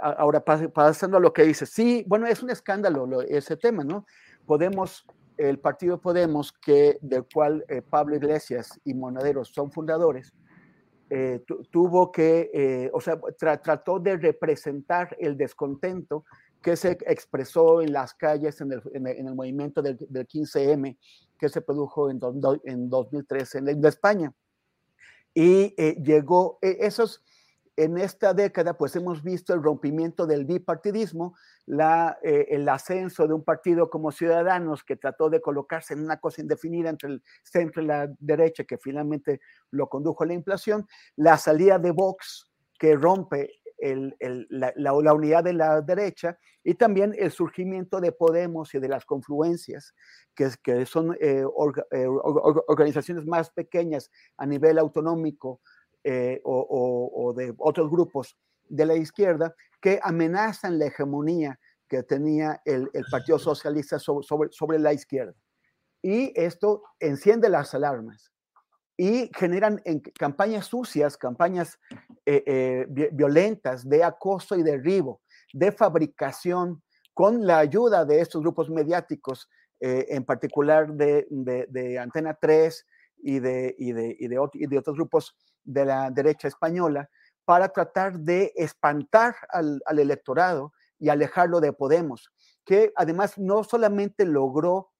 ahora, pas- pasando a lo que dice, sí, bueno, es un escándalo lo- ese tema, ¿no? Podemos, el partido Podemos, que, del cual eh, Pablo Iglesias y Monadero son fundadores, eh, tu- tuvo que, eh, o sea, tra- trató de representar el descontento que se expresó en las calles en el, en el- en el movimiento del, del 15M que se produjo en, en 2013 en, en España. Y eh, llegó, eh, esos, en esta década, pues hemos visto el rompimiento del bipartidismo, la, eh, el ascenso de un partido como Ciudadanos que trató de colocarse en una cosa indefinida entre el centro y la derecha, que finalmente lo condujo a la inflación, la salida de Vox, que rompe la, unidad de la derecha, y también el surgimiento de Podemos y de las confluencias, que, que son eh, eh, or- or- organizaciones más pequeñas a nivel autonómico eh, o de otros grupos de la izquierda que amenazan la hegemonía que tenía el, el Partido Socialista sobre, sobre, sobre la izquierda. Y esto enciende las alarmas y generan en campañas sucias, campañas eh, eh, vi- violentas de acoso y derribo, de fabricación con la ayuda de estos grupos mediáticos, eh, en particular de, de- de Antena 3 y de, y, y y de otros grupos de la derecha española, para tratar de espantar al, electorado y alejarlo de Podemos, que además no solamente logró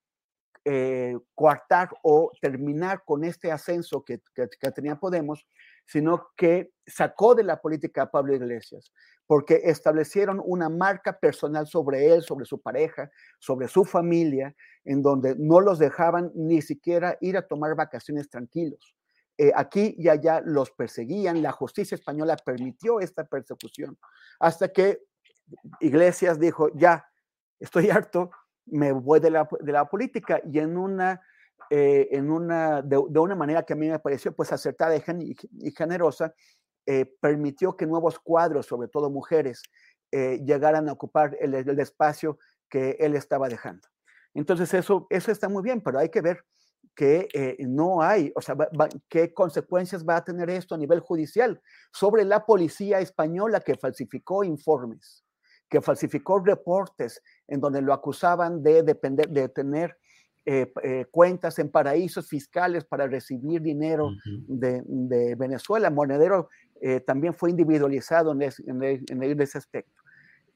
eh, coartar o terminar con este ascenso que tenía Podemos, sino que sacó de la política a Pablo Iglesias, porque establecieron una marca personal sobre él, sobre su pareja, sobre su familia, en donde no los dejaban ni siquiera ir a tomar vacaciones tranquilos. Eh, aquí y allá los perseguían, la justicia española permitió esta persecución, hasta que Iglesias dijo, ya, estoy harto, me voy de la, política y en una, eh, en una de, una manera que a mí me pareció pues acertada y, gen, y, y generosa, eh, permitió que nuevos cuadros, sobre todo mujeres, llegaran a ocupar el, el, espacio que él estaba dejando. Entonces eso, eso está muy bien, pero hay que ver que eh, no hay, o sea, va, va, qué consecuencias va a tener esto a nivel judicial sobre la policía española que falsificó informes que falsificó reportes en donde lo acusaban de, depender, de tener eh, eh, cuentas en paraísos fiscales para recibir dinero uh -huh. de, de, Venezuela. Monedero eh, también fue individualizado en, es, en, el, en, ese aspecto.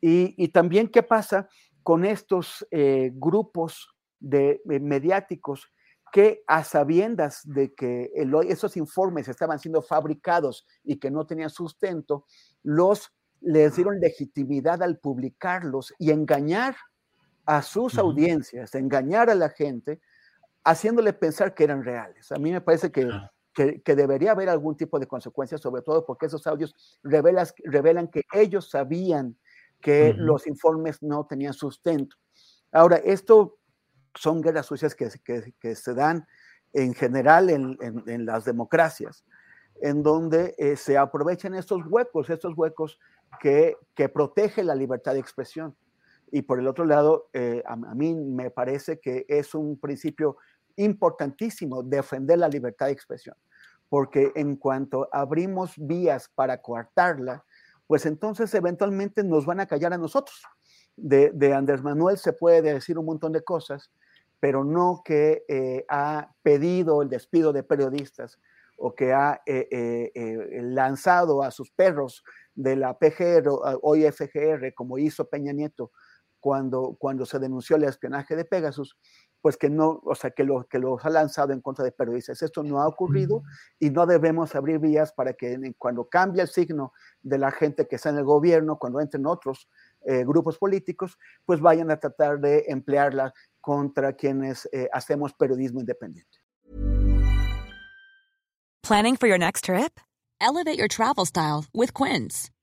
Y, y, también qué pasa con estos eh, grupos de, mediáticos que a sabiendas de que el, esos informes estaban siendo fabricados y que no tenían sustento, los les dieron legitimidad al publicarlos y engañar a sus uh -huh. audiencias, engañar a la gente, haciéndole pensar que eran reales. A mí me parece que, uh -huh. que, que, debería haber algún tipo de consecuencias, sobre todo porque esos audios revelas, revelan que ellos sabían que uh -huh. los informes no tenían sustento. Ahora, esto son guerras sucias que, que, se dan en general en, en, en las democracias, en donde eh, se aprovechan estos huecos, estos huecos que, que protege la libertad de expresión. Y por el otro lado, eh, a, a, mí me parece que es un principio importantísimo defender la libertad de expresión, porque en cuanto abrimos vías para coartarla, pues entonces eventualmente nos van a callar a nosotros. De, de Andrés Manuel se puede decir un montón de cosas, pero no que eh, ha pedido el despido de periodistas o que ha eh, eh, lanzado a sus perros de la PGR, hoy FGR, como hizo Peña Nieto cuando, cuando se denunció el espionaje de Pegasus, pues que no, o sea, que, lo, que los ha lanzado en contra de periodistas. Esto no ha ocurrido y no debemos abrir vías para que cuando cambie el signo de la gente que está en el gobierno, cuando entren otros eh, grupos políticos, pues vayan a tratar de emplearla contra quienes eh, hacemos periodismo independiente. Planning for your next trip? Elevate your travel style with Quince.